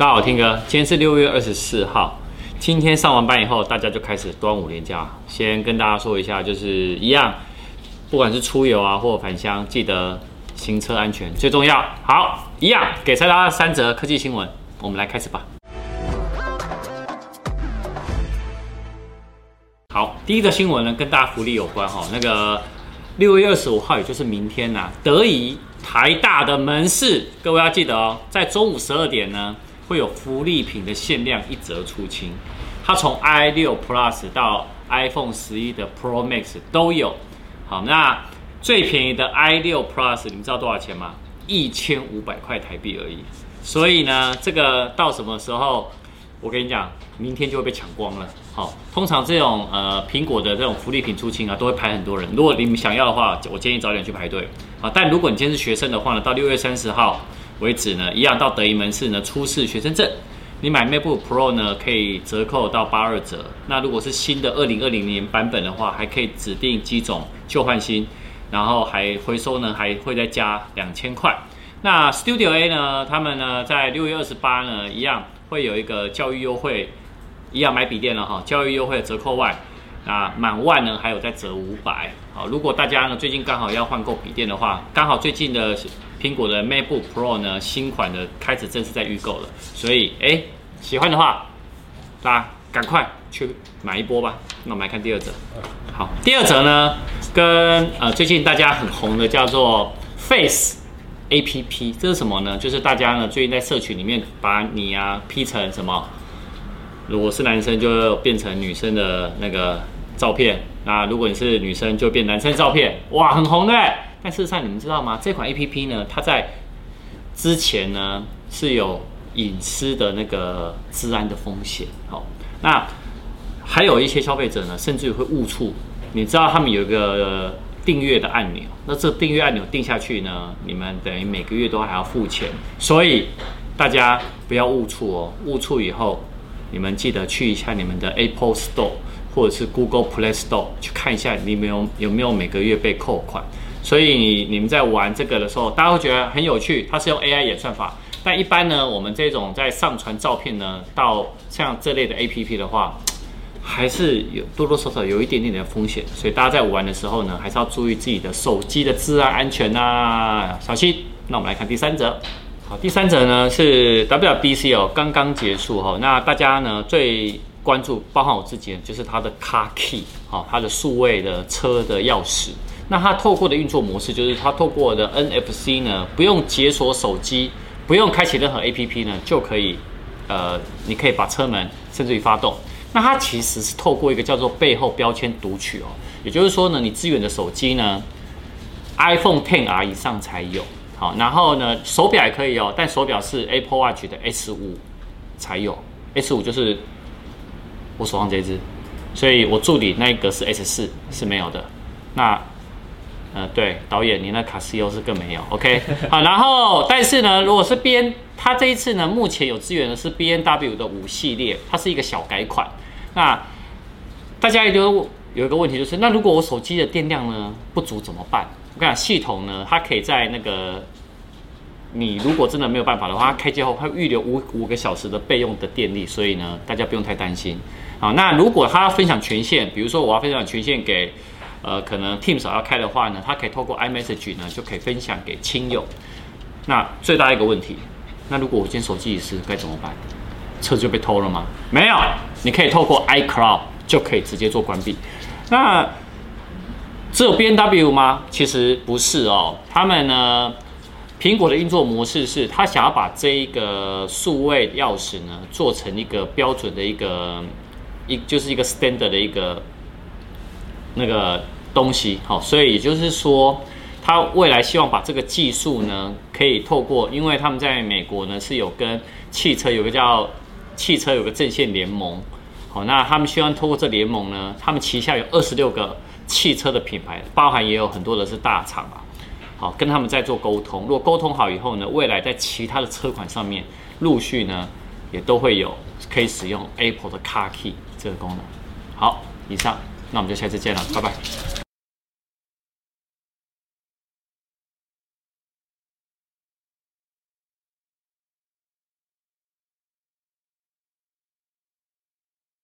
大家好，听哥，今天是六月二十四号。今天上完班以后，大家就开始端午连假。先跟大家说一下，就是一样，不管是出游啊或返乡，记得行车安全最重要。好，一样给大家三则科技新闻，我们来开始吧。好，第一个新闻呢，跟大家福利有关哈。那个六月二十五号，也就是明天呐、啊，德仪台大的门市，各位要记得哦，在中午十二点呢。会有福利品的限量一折出清，它从 i 六 Plus 到 iPhone 十一的 Pro Max 都有。好，那最便宜的 i 六 Plus 你们知道多少钱吗？一千五百块台币而已。所以呢，这个到什么时候？我跟你讲，明天就会被抢光了。好，通常这种呃苹果的这种福利品出清啊，都会排很多人。如果你们想要的话，我建议早点去排队。啊，但如果你今天是学生的话呢，到六月三十号。为止呢，一样到德仪门市呢出示学生证，你买 MacBook Pro 呢可以折扣到八二折。那如果是新的二零二零年版本的话，还可以指定机种旧换新，然后还回收呢还会再加两千块。那 Studio A 呢，他们呢在六月二十八呢一样会有一个教育优惠，一样买笔电了哈，教育优惠折扣外，那满万呢还有再折五百。好，如果大家呢最近刚好要换购笔电的话，刚好最近的。苹果的 MacBook Pro 呢，新款的开始正式在预购了，所以哎，喜欢的话，大家赶快去买一波吧。那我们来看第二则。好，第二则呢，跟呃最近大家很红的叫做 Face APP，这是什么呢？就是大家呢最近在社群里面把你啊 P 成什么？如果是男生就变成女生的那个照片，那如果你是女生就变男生照片，哇，很红的。但事实上，你们知道吗？这款 APP 呢，它在之前呢是有隐私的那个治安的风险。好，那还有一些消费者呢，甚至会误触。你知道他们有一个订阅的按钮，那这订阅按钮定下去呢，你们等于每个月都还要付钱。所以大家不要误触哦，误触以后，你们记得去一下你们的 Apple Store 或者是 Google Play Store 去看一下，你们有有没有每个月被扣款。所以你们在玩这个的时候，大家会觉得很有趣。它是用 AI 演算法，但一般呢，我们这种在上传照片呢，到像这类的 APP 的话，还是有多多少少有一点点的风险。所以大家在玩的时候呢，还是要注意自己的手机的资安安全啊，小心。那我们来看第三则。好，第三则呢是 WBC 哦，刚刚结束哈。那大家呢最关注，包含我自己，就是它的 Car Key，好，它的数位的车的钥匙。那它透过的运作模式就是，它透过的 NFC 呢，不用解锁手机，不用开启任何 APP 呢，就可以，呃，你可以把车门甚至于发动。那它其实是透过一个叫做背后标签读取哦，也就是说呢，你支援的手机呢，iPhone XR 以上才有。好，然后呢，手表也可以哦，但手表是 Apple Watch 的 S 五才有，S 五就是我手上这只，所以我助理那一个是 S 四是没有的。那呃，对，导演，你那卡西欧是更没有，OK，好，然后，但是呢，如果是 B N，它这一次呢，目前有资源的是 B N W 的五系列，它是一个小改款。那大家也就有一个问题，就是那如果我手机的电量呢不足怎么办？我跟你讲，系统呢，它可以在那个你如果真的没有办法的话，它开机后它预留五五个小时的备用的电力，所以呢，大家不用太担心。好，那如果它分享权限，比如说我要分享权限给。呃，可能 Teams 要开的话呢，它可以透过 iMessage 呢，就可以分享给亲友。那最大一个问题，那如果我今天手机遗失该怎么办？车就被偷了吗？没有，你可以透过 iCloud 就可以直接做关闭。那只有 B N W 吗？其实不是哦。他们呢，苹果的运作模式是，他想要把这一个数位钥匙呢，做成一个标准的一个一，就是一个 standard 的一个。那个东西好，所以也就是说，他未来希望把这个技术呢，可以透过，因为他们在美国呢是有跟汽车有个叫汽车有个阵线联盟，好，那他们希望透过这联盟呢，他们旗下有二十六个汽车的品牌，包含也有很多的是大厂啊，好，跟他们在做沟通。如果沟通好以后呢，未来在其他的车款上面陆续呢也都会有可以使用 Apple 的 Car Key 这个功能。好，以上。那我们就下次见了，拜拜。